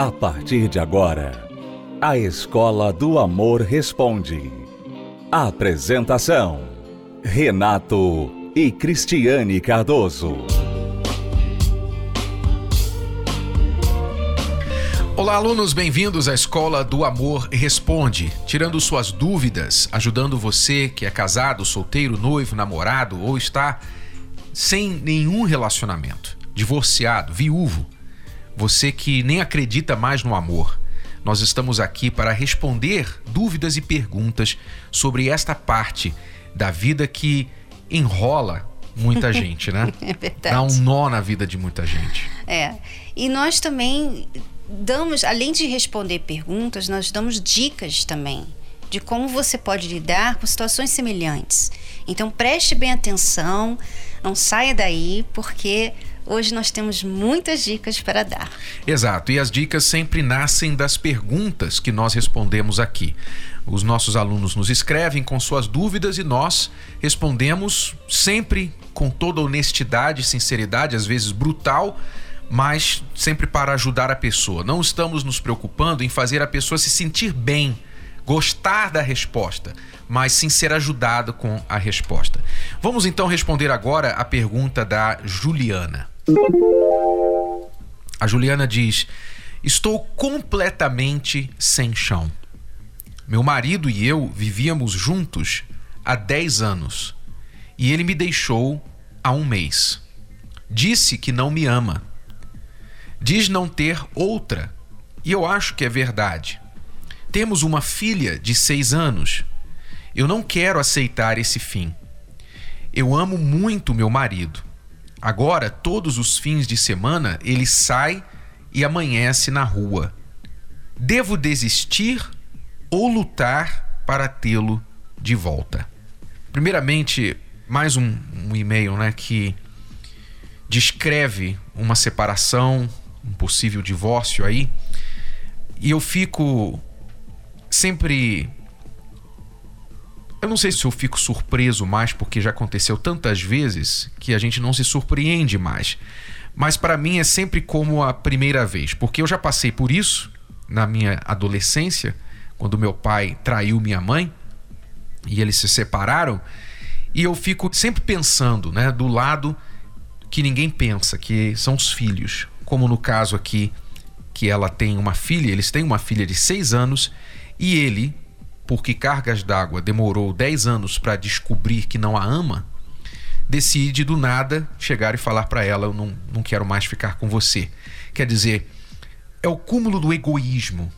A partir de agora, a Escola do Amor Responde. Apresentação: Renato e Cristiane Cardoso. Olá, alunos, bem-vindos à Escola do Amor Responde, tirando suas dúvidas, ajudando você que é casado, solteiro, noivo, namorado ou está sem nenhum relacionamento, divorciado, viúvo, você que nem acredita mais no amor. Nós estamos aqui para responder dúvidas e perguntas sobre esta parte da vida que enrola muita gente, né? É verdade. Dá um nó na vida de muita gente. É. E nós também damos, além de responder perguntas, nós damos dicas também de como você pode lidar com situações semelhantes. Então preste bem atenção, não saia daí, porque hoje nós temos muitas dicas para dar. Exato, e as dicas sempre nascem das perguntas que nós respondemos aqui. Os nossos alunos nos escrevem com suas dúvidas e nós respondemos sempre com toda honestidade, sinceridade, às vezes brutal, mas sempre para ajudar a pessoa. Não estamos nos preocupando em fazer a pessoa se sentir bem, gostar da resposta, mas sim ser ajudado com a resposta. Vamos então responder agora a pergunta da Juliana. A Juliana diz: Estou completamente sem chão. Meu marido e eu vivíamos juntos há 10 anos e ele me deixou há um mês. Disse que não me ama. Diz não ter outra e eu acho que é verdade. Temos uma filha de seis anos. Eu não quero aceitar esse fim. Eu amo muito meu marido. Agora, todos os fins de semana, ele sai e amanhece na rua. Devo desistir ou lutar para tê-lo de volta? Primeiramente, mais um, um e-mail né, que descreve uma separação, um possível divórcio aí. E eu fico sempre eu não sei se eu fico surpreso mais porque já aconteceu tantas vezes que a gente não se surpreende mais. Mas para mim é sempre como a primeira vez, porque eu já passei por isso na minha adolescência, quando meu pai traiu minha mãe e eles se separaram, e eu fico sempre pensando, né, do lado que ninguém pensa, que são os filhos. Como no caso aqui, que ela tem uma filha, eles têm uma filha de seis anos, e ele, porque Cargas d'Água demorou 10 anos para descobrir que não a ama, decide do nada chegar e falar para ela: Eu não, não quero mais ficar com você. Quer dizer, é o cúmulo do egoísmo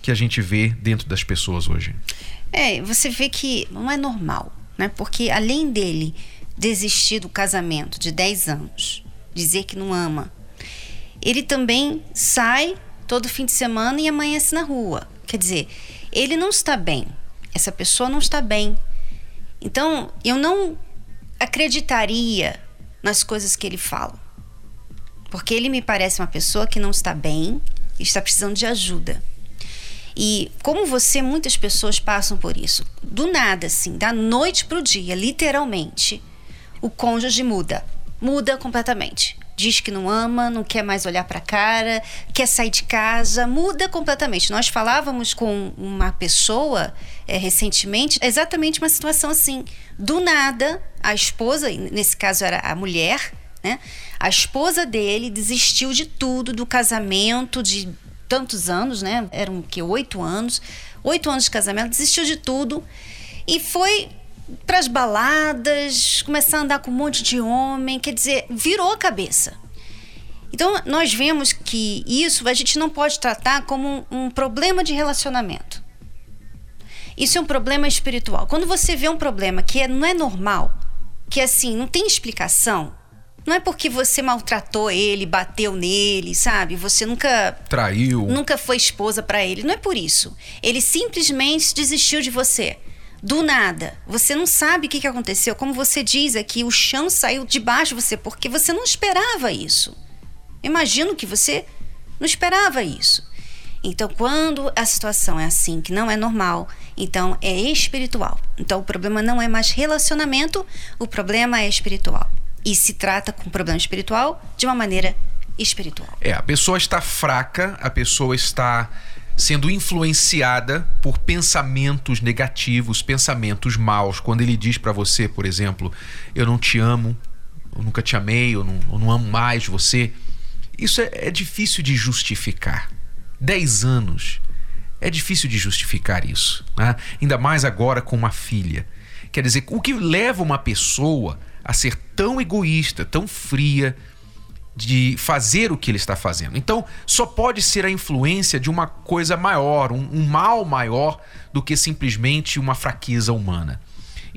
que a gente vê dentro das pessoas hoje. É, você vê que não é normal, né? Porque além dele desistir do casamento de 10 anos, dizer que não ama, ele também sai todo fim de semana e amanhece na rua. Quer dizer, ele não está bem. Essa pessoa não está bem. Então, eu não acreditaria nas coisas que ele fala. Porque ele me parece uma pessoa que não está bem e está precisando de ajuda. E como você, muitas pessoas passam por isso. Do nada, assim, da noite para o dia, literalmente, o cônjuge muda. Muda completamente diz que não ama, não quer mais olhar para a cara, quer sair de casa, muda completamente. Nós falávamos com uma pessoa é, recentemente, exatamente uma situação assim. Do nada, a esposa, nesse caso era a mulher, né? A esposa dele desistiu de tudo, do casamento, de tantos anos, né? Eram que oito anos, oito anos de casamento, desistiu de tudo e foi para as baladas, começar a andar com um monte de homem, quer dizer, virou a cabeça. Então, nós vemos que isso a gente não pode tratar como um, um problema de relacionamento. Isso é um problema espiritual. Quando você vê um problema que é, não é normal, que assim, não tem explicação, não é porque você maltratou ele, bateu nele, sabe? Você nunca traiu, nunca foi esposa para ele. Não é por isso. Ele simplesmente desistiu de você do nada. Você não sabe o que, aconteceu. Como você diz aqui, o chão saiu debaixo de você porque você não esperava isso. Imagino que você não esperava isso. Então, quando a situação é assim, que não é normal, então é espiritual. Então, o problema não é mais relacionamento, o problema é espiritual. E se trata com problema espiritual de uma maneira espiritual. É, a pessoa está fraca, a pessoa está sendo influenciada por pensamentos negativos, pensamentos maus. Quando ele diz para você, por exemplo, eu não te amo, eu nunca te amei, eu não, eu não amo mais você, isso é, é difícil de justificar. Dez anos é difícil de justificar isso, né? ainda mais agora com uma filha. Quer dizer, o que leva uma pessoa a ser tão egoísta, tão fria, de fazer o que ele está fazendo. Então, só pode ser a influência de uma coisa maior, um, um mal maior do que simplesmente uma fraqueza humana.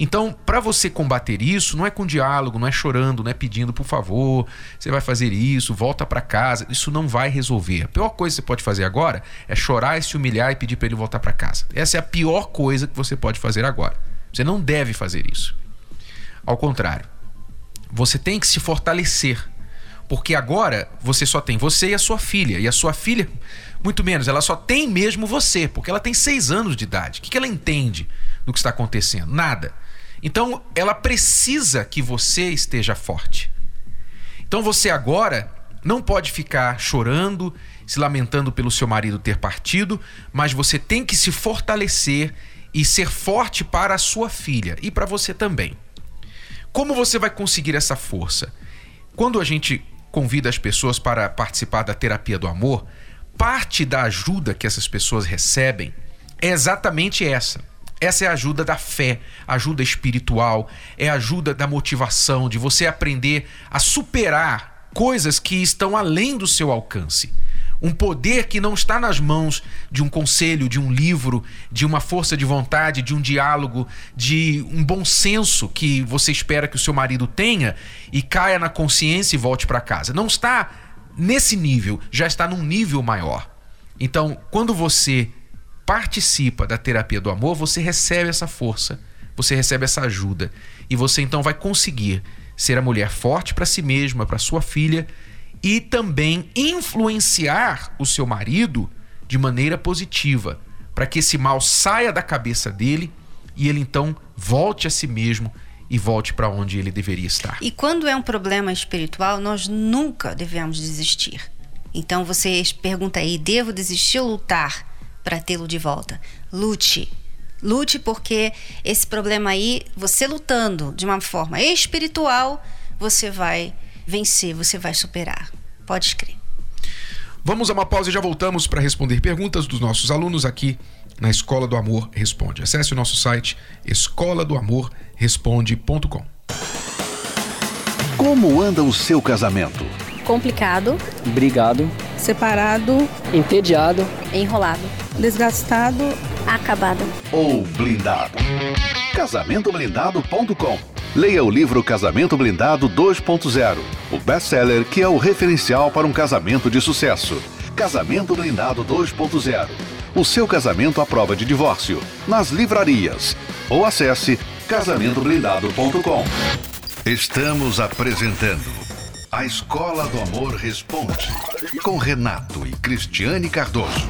Então, para você combater isso, não é com diálogo, não é chorando, não é pedindo, por favor, você vai fazer isso, volta para casa. Isso não vai resolver. A pior coisa que você pode fazer agora é chorar, se humilhar e pedir para ele voltar para casa. Essa é a pior coisa que você pode fazer agora. Você não deve fazer isso. Ao contrário, você tem que se fortalecer porque agora você só tem você e a sua filha. E a sua filha, muito menos, ela só tem mesmo você, porque ela tem seis anos de idade. O que ela entende do que está acontecendo? Nada. Então ela precisa que você esteja forte. Então você agora não pode ficar chorando, se lamentando pelo seu marido ter partido, mas você tem que se fortalecer e ser forte para a sua filha e para você também. Como você vai conseguir essa força? Quando a gente convida as pessoas para participar da terapia do amor, parte da ajuda que essas pessoas recebem é exatamente essa. Essa é a ajuda da fé, ajuda espiritual, é ajuda da motivação, de você aprender a superar coisas que estão além do seu alcance. Um poder que não está nas mãos de um conselho, de um livro, de uma força de vontade, de um diálogo, de um bom senso que você espera que o seu marido tenha e caia na consciência e volte para casa. Não está nesse nível, já está num nível maior. Então, quando você participa da terapia do amor, você recebe essa força, você recebe essa ajuda e você então vai conseguir ser a mulher forte para si mesma, para sua filha e também influenciar o seu marido de maneira positiva, para que esse mal saia da cabeça dele e ele então volte a si mesmo e volte para onde ele deveria estar. E quando é um problema espiritual, nós nunca devemos desistir. Então você pergunta aí: devo desistir ou lutar para tê-lo de volta? Lute. Lute porque esse problema aí, você lutando de uma forma espiritual, você vai vencer, você vai superar. Pode crer. Vamos a uma pausa e já voltamos para responder perguntas dos nossos alunos aqui na Escola do Amor Responde. Acesse o nosso site escola do amor responde.com. Como anda o seu casamento? Complicado, brigado, separado, entediado, enrolado, desgastado, acabado ou blindado? Casamentoblindado.com Leia o livro Casamento Blindado 2.0, o best-seller que é o referencial para um casamento de sucesso. Casamento Blindado 2.0. O seu casamento à prova de divórcio. Nas livrarias. Ou acesse casamentoblindado.com. Estamos apresentando A Escola do Amor Responde, com Renato e Cristiane Cardoso.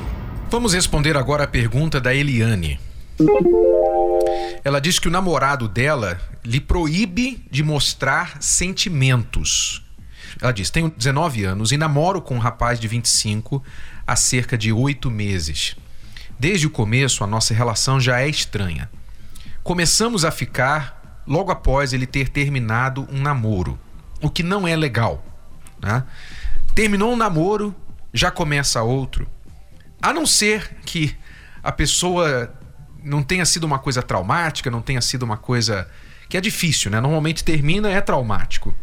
Vamos responder agora a pergunta da Eliane. Ela diz que o namorado dela lhe proíbe de mostrar sentimentos. Ela diz: Tenho 19 anos e namoro com um rapaz de 25 há cerca de oito meses. Desde o começo, a nossa relação já é estranha. Começamos a ficar logo após ele ter terminado um namoro, o que não é legal. Né? Terminou um namoro, já começa outro. A não ser que a pessoa não tenha sido uma coisa traumática, não tenha sido uma coisa que é difícil, né? Normalmente termina é traumático.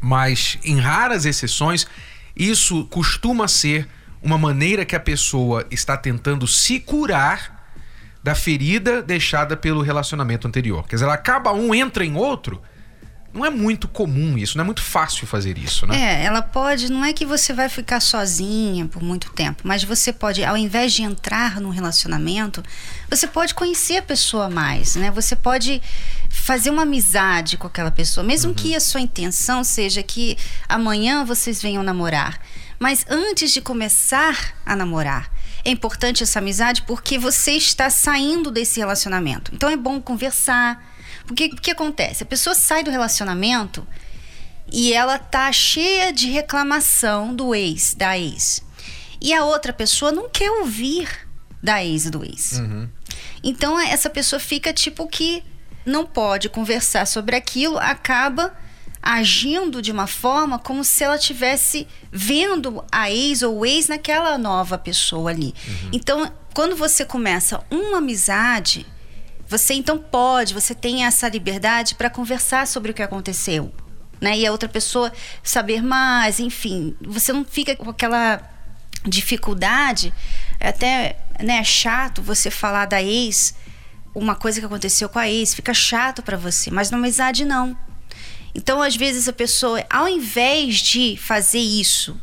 Mas em raras exceções, isso costuma ser uma maneira que a pessoa está tentando se curar da ferida deixada pelo relacionamento anterior. Quer dizer, ela acaba um, entra em outro, não é muito comum isso, não é muito fácil fazer isso, né? É, ela pode, não é que você vai ficar sozinha por muito tempo, mas você pode, ao invés de entrar num relacionamento, você pode conhecer a pessoa mais, né? Você pode fazer uma amizade com aquela pessoa, mesmo uhum. que a sua intenção seja que amanhã vocês venham namorar. Mas antes de começar a namorar, é importante essa amizade porque você está saindo desse relacionamento. Então é bom conversar, o que acontece? A pessoa sai do relacionamento e ela tá cheia de reclamação do ex, da ex. E a outra pessoa não quer ouvir da ex e do ex. Então essa pessoa fica tipo que não pode conversar sobre aquilo, acaba agindo de uma forma como se ela tivesse vendo a ex ou o ex naquela nova pessoa ali. Então, quando você começa uma amizade, você então pode, você tem essa liberdade para conversar sobre o que aconteceu, né? E a outra pessoa saber mais, enfim, você não fica com aquela dificuldade, é até né, chato você falar da ex, uma coisa que aconteceu com a ex, fica chato para você, mas na amizade não. Então, às vezes a pessoa, ao invés de fazer isso,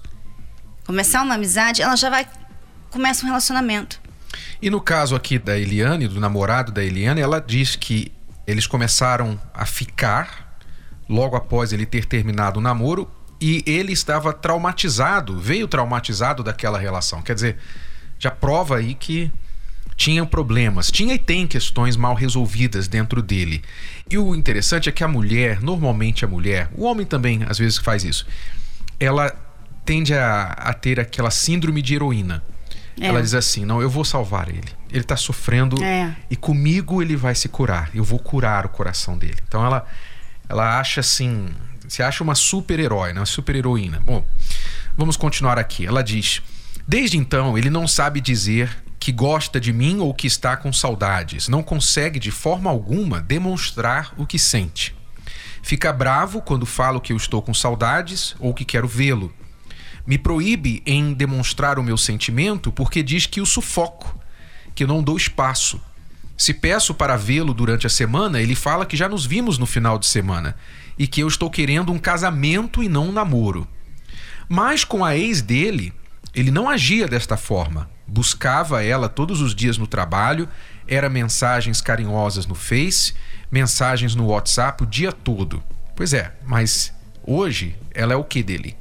começar uma amizade, ela já vai começa um relacionamento. E no caso aqui da Eliane, do namorado da Eliane, ela diz que eles começaram a ficar logo após ele ter terminado o namoro e ele estava traumatizado, veio traumatizado daquela relação. Quer dizer, já prova aí que tinha problemas, tinha e tem questões mal resolvidas dentro dele. E o interessante é que a mulher, normalmente a mulher, o homem também às vezes faz isso, ela tende a, a ter aquela síndrome de heroína. É. Ela diz assim: não, eu vou salvar ele. Ele está sofrendo É. e comigo ele vai se curar. Eu vou curar o coração dele. Então ela, ela acha assim, se acha uma super-herói, né? uma super-heroína. Bom, vamos continuar aqui. Ela diz: Desde então ele não sabe dizer que gosta de mim ou que está com saudades. Não consegue de forma alguma demonstrar o que sente. Fica bravo quando falo que eu estou com saudades ou que quero vê-lo. Me proíbe em demonstrar o meu sentimento porque diz que o sufoco, que eu não dou espaço. Se peço para vê-lo durante a semana, ele fala que já nos vimos no final de semana e que eu estou querendo um casamento e não um namoro. Mas com a ex dele, ele não agia desta forma. Buscava ela todos os dias no trabalho, era mensagens carinhosas no Face, mensagens no WhatsApp o dia todo. Pois é, mas hoje ela é o que dele?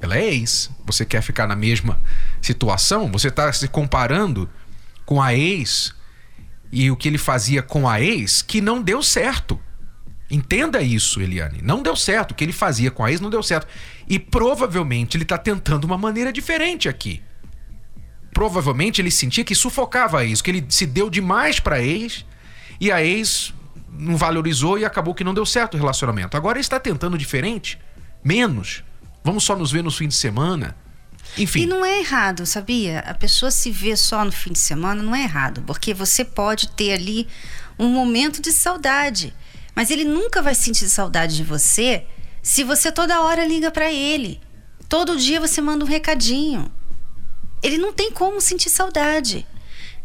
Ela é ex. Você quer ficar na mesma situação? Você está se comparando com a ex e o que ele fazia com a ex que não deu certo. Entenda isso, Eliane. Não deu certo. O que ele fazia com a ex não deu certo. E provavelmente ele está tentando uma maneira diferente aqui. Provavelmente ele sentia que sufocava a ex, que ele se deu demais para a ex e a ex não valorizou e acabou que não deu certo o relacionamento. Agora ele está tentando diferente, menos. Vamos só nos ver no fim de semana. Enfim. E não é errado, sabia? A pessoa se vê só no fim de semana não é errado, porque você pode ter ali um momento de saudade, mas ele nunca vai sentir saudade de você se você toda hora liga para ele. Todo dia você manda um recadinho. Ele não tem como sentir saudade.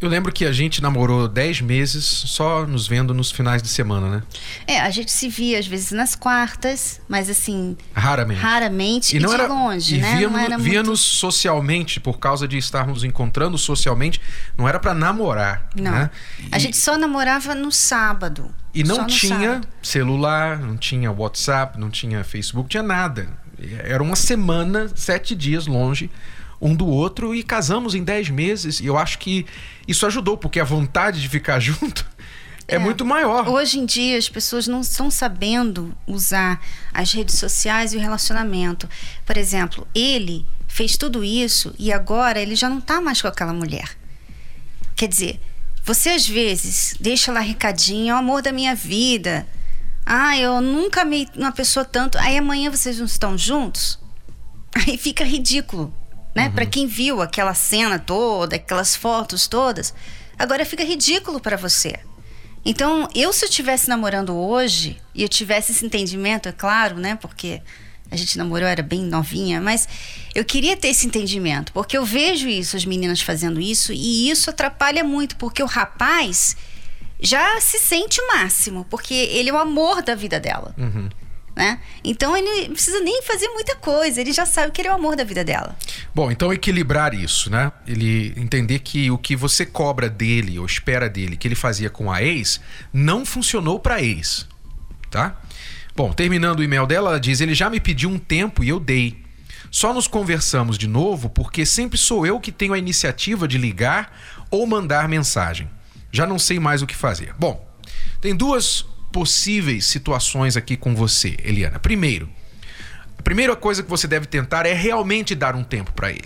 Eu lembro que a gente namorou 10 meses só nos vendo nos finais de semana, né? É, a gente se via às vezes nas quartas, mas assim, Raramente. raramente e, não de era longe, e né? Via-nos, não era muito... via-nos socialmente, por causa de estarmos encontrando socialmente, não era para namorar. Não. Né? A E- gente só namorava no sábado. E não tinha sábado. celular, não tinha WhatsApp, não tinha Facebook, tinha nada. Era uma semana, sete dias longe um do outro e casamos em dez meses. E eu acho que isso ajudou, porque a vontade de ficar junto é, É. muito maior. Hoje em dia as pessoas não estão sabendo usar as redes sociais e o relacionamento. Por exemplo, ele fez tudo isso e agora ele já não está mais com aquela mulher. Quer dizer, você às vezes deixa lá recadinho, é o amor da minha vida. Ah, eu nunca amei uma pessoa tanto. Aí amanhã vocês não estão juntos. Aí fica ridículo, né? Para quem viu aquela cena toda, aquelas fotos todas, agora fica ridículo para você. Então, eu se eu estivesse namorando hoje e eu tivesse esse entendimento, é claro, né? Porque a gente namorou, era bem novinha, mas eu queria ter esse entendimento, porque eu vejo isso, as meninas fazendo isso, e isso atrapalha muito, porque o rapaz já se sente o máximo, porque ele é o amor da vida dela. Né? Então ele não precisa nem fazer muita coisa, ele já sabe que ele é o amor da vida dela. Bom, então equilibrar isso, né? Ele entender que o que você cobra dele ou espera dele, que ele fazia com a ex, não funcionou para ex, tá? Bom, terminando o e-mail dela, ela diz: "Ele já me pediu um tempo e eu dei. Só nos conversamos de novo porque sempre sou eu que tenho a iniciativa de ligar ou mandar mensagem. Já não sei mais o que fazer." Bom, tem duas possíveis situações aqui com você, Eliana. Primeiro, A primeira coisa que você deve tentar é realmente dar um tempo para ele.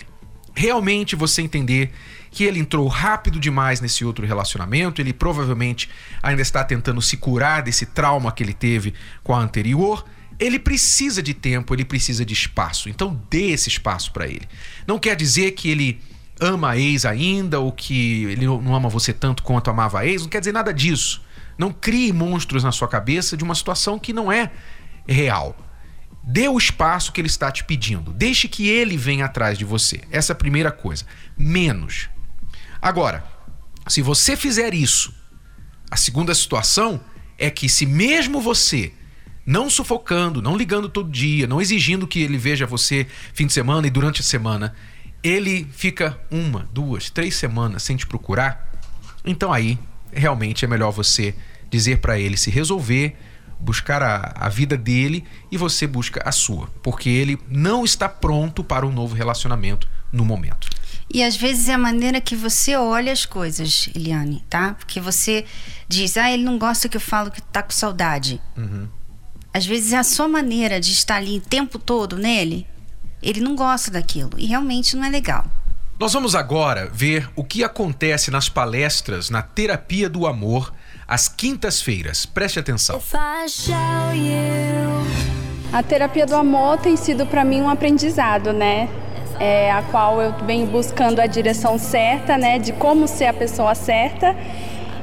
Realmente você entender que ele entrou rápido demais nesse outro relacionamento, ele provavelmente ainda está tentando se curar desse trauma que ele teve com a anterior. Ele precisa de tempo, ele precisa de espaço. Então dê esse espaço para ele. Não quer dizer que ele ama a ex ainda ou que ele não ama você tanto quanto amava a ex, não quer dizer nada disso. Não crie monstros na sua cabeça de uma situação que não é real. Dê o espaço que ele está te pedindo. Deixe que ele venha atrás de você. Essa é a primeira coisa. Menos. Agora, se você fizer isso, a segunda situação é que se mesmo você não sufocando, não ligando todo dia, não exigindo que ele veja você fim de semana e durante a semana, ele fica uma, duas, três semanas sem te procurar, então aí realmente é melhor você dizer para ele se resolver, buscar a, a vida dele e você busca a sua, porque ele não está pronto para um novo relacionamento no momento. E às vezes é a maneira que você olha as coisas, Eliane, tá? Porque você diz, ah, ele não gosta que eu falo que tá com saudade. Uhum. Às vezes é a sua maneira de estar ali o tempo todo nele. Ele não gosta daquilo e realmente não é legal. Nós vamos agora ver o que acontece nas palestras na Terapia do Amor às quintas-feiras. Preste atenção. A terapia do amor tem sido para mim um aprendizado, né? É, a qual eu venho buscando a direção certa, né? De como ser a pessoa certa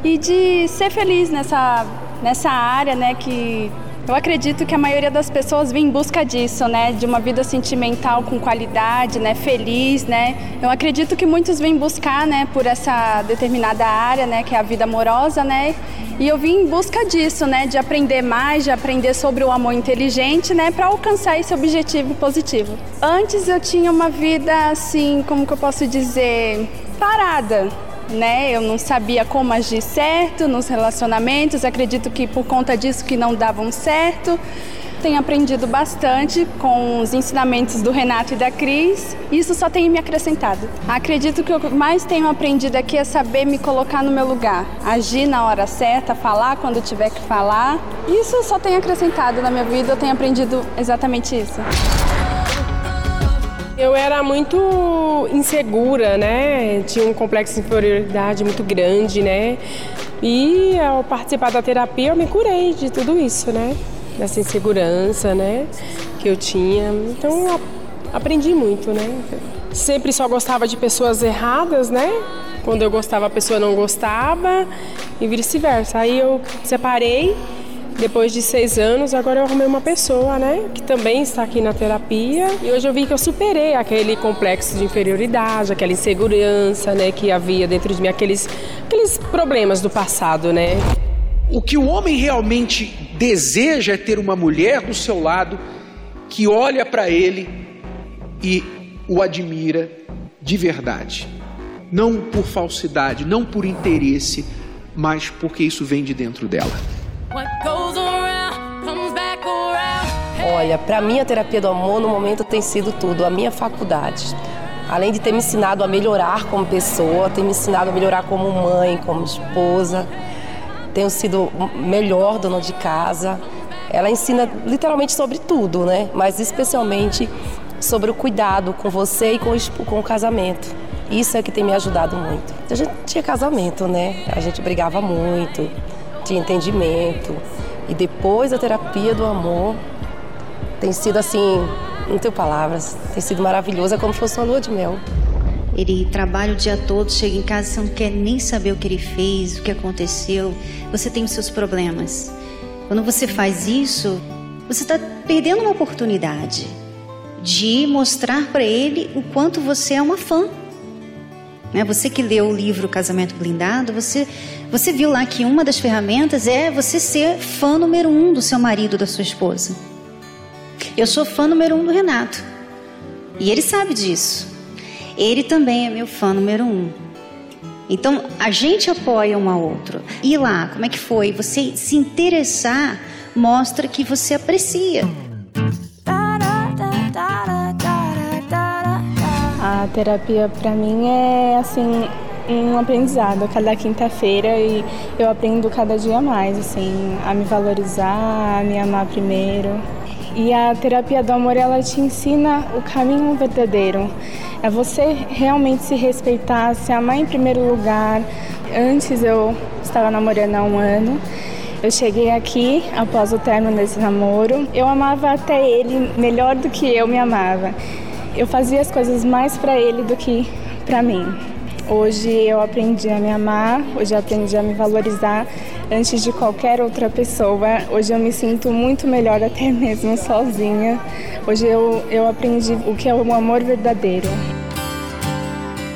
e de ser feliz nessa, nessa área, né? Que eu acredito que a maioria das pessoas vem em busca disso, né? De uma vida sentimental com qualidade, né? Feliz, né? Eu acredito que muitos vêm buscar, né? Por essa determinada área, né? Que é a vida amorosa, né? E eu vim em busca disso, né? De aprender mais, de aprender sobre o amor inteligente, né? Para alcançar esse objetivo positivo. Antes eu tinha uma vida assim, como que eu posso dizer, parada né? Eu não sabia como agir certo nos relacionamentos, acredito que por conta disso que não davam certo. Tenho aprendido bastante com os ensinamentos do Renato e da Cris. Isso só tem me acrescentado. Acredito que o que mais tenho aprendido aqui é saber me colocar no meu lugar, agir na hora certa, falar quando tiver que falar. Isso só tem acrescentado na minha vida, eu tenho aprendido exatamente isso. Eu era muito insegura, né? Tinha um complexo de inferioridade muito grande, né? E ao participar da terapia eu me curei de tudo isso, né? Dessa insegurança, né? Que eu tinha. Então eu aprendi muito, né? Sempre só gostava de pessoas erradas, né? Quando eu gostava a pessoa não gostava e vice-versa. Aí eu separei depois de seis anos, agora eu arrumei uma pessoa, né, que também está aqui na terapia. E hoje eu vi que eu superei aquele complexo de inferioridade, aquela insegurança, né, que havia dentro de mim, aqueles, aqueles problemas do passado, né. O que o homem realmente deseja é ter uma mulher do seu lado que olha para ele e o admira de verdade. Não por falsidade, não por interesse, mas porque isso vem de dentro dela. Olha, para mim a terapia do amor no momento tem sido tudo, a minha faculdade. Além de ter me ensinado a melhorar como pessoa, tem me ensinado a melhorar como mãe, como esposa. Tenho sido melhor dona de casa. Ela ensina literalmente sobre tudo, né? Mas especialmente sobre o cuidado com você e com com o casamento. Isso é que tem me ajudado muito. A gente tinha casamento, né? A gente brigava muito de entendimento. E depois da terapia do amor, tem sido assim, não tenho palavras, tem sido maravilhoso, é como se fosse uma lua de mel. Ele trabalha o dia todo, chega em casa, você não quer nem saber o que ele fez, o que aconteceu. Você tem os seus problemas. Quando você faz isso, você está perdendo uma oportunidade de mostrar para ele o quanto você é uma fã. Né? Você que leu o livro Casamento Blindado, você, você viu lá que uma das ferramentas é você ser fã número um do seu marido, da sua esposa. Eu sou fã número um do Renato. E ele sabe disso. Ele também é meu fã número um. Então, a gente apoia um ao outro. E lá, como é que foi? Você se interessar mostra que você aprecia. A terapia para mim é assim um aprendizado cada quinta-feira e eu aprendo cada dia mais assim a me valorizar, a me amar primeiro. E a terapia do amor, ela te ensina o caminho verdadeiro. É você realmente se respeitar, se amar em primeiro lugar. Antes eu estava namorando há um ano. Eu cheguei aqui após o término desse namoro. Eu amava até ele melhor do que eu me amava. Eu fazia as coisas mais para ele do que para mim. Hoje eu aprendi a me amar, hoje eu aprendi a me valorizar antes de qualquer outra pessoa. Hoje eu me sinto muito melhor até mesmo sozinha. Hoje eu, eu aprendi o que é o amor verdadeiro.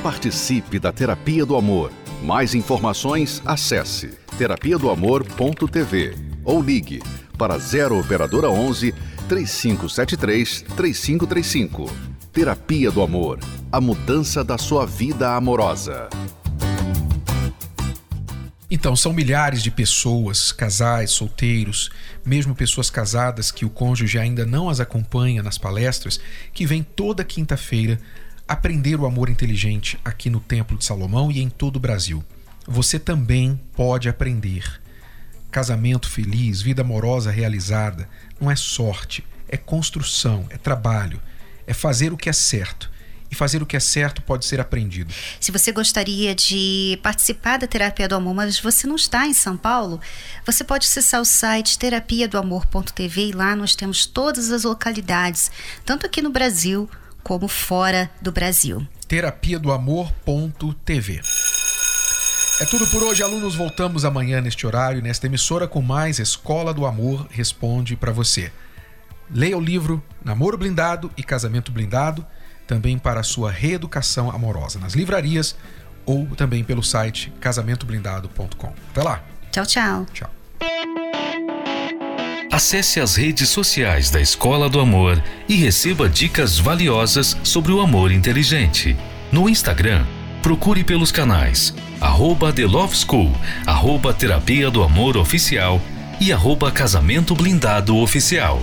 Participe da Terapia do Amor. Mais informações, acesse terapia do amor.tv ou ligue para 0 operadora 11 3573 3535. Terapia do Amor. A mudança da sua vida amorosa. Então, são milhares de pessoas, casais, solteiros, mesmo pessoas casadas que o cônjuge ainda não as acompanha nas palestras, que vêm toda quinta-feira aprender o amor inteligente aqui no Templo de Salomão e em todo o Brasil. Você também pode aprender. Casamento feliz, vida amorosa realizada, não é sorte, é construção, é trabalho, é fazer o que é certo e fazer o que é certo pode ser aprendido. Se você gostaria de participar da Terapia do Amor, mas você não está em São Paulo, você pode acessar o site terapia do amor.tv e lá nós temos todas as localidades, tanto aqui no Brasil como fora do Brasil. Terapia do amor.tv. É tudo por hoje, alunos. Voltamos amanhã neste horário, nesta emissora, com mais Escola do Amor Responde para você. Leia o livro Namoro Blindado e Casamento Blindado também para a sua reeducação amorosa nas livrarias ou também pelo site casamentoblindado.com. Até lá. Tchau, tchau. Tchau. Acesse as redes sociais da Escola do Amor e receba dicas valiosas sobre o amor inteligente. No Instagram, procure pelos canais arroba The Love School, arroba Terapia do Amor Oficial e arroba Casamento Blindado Oficial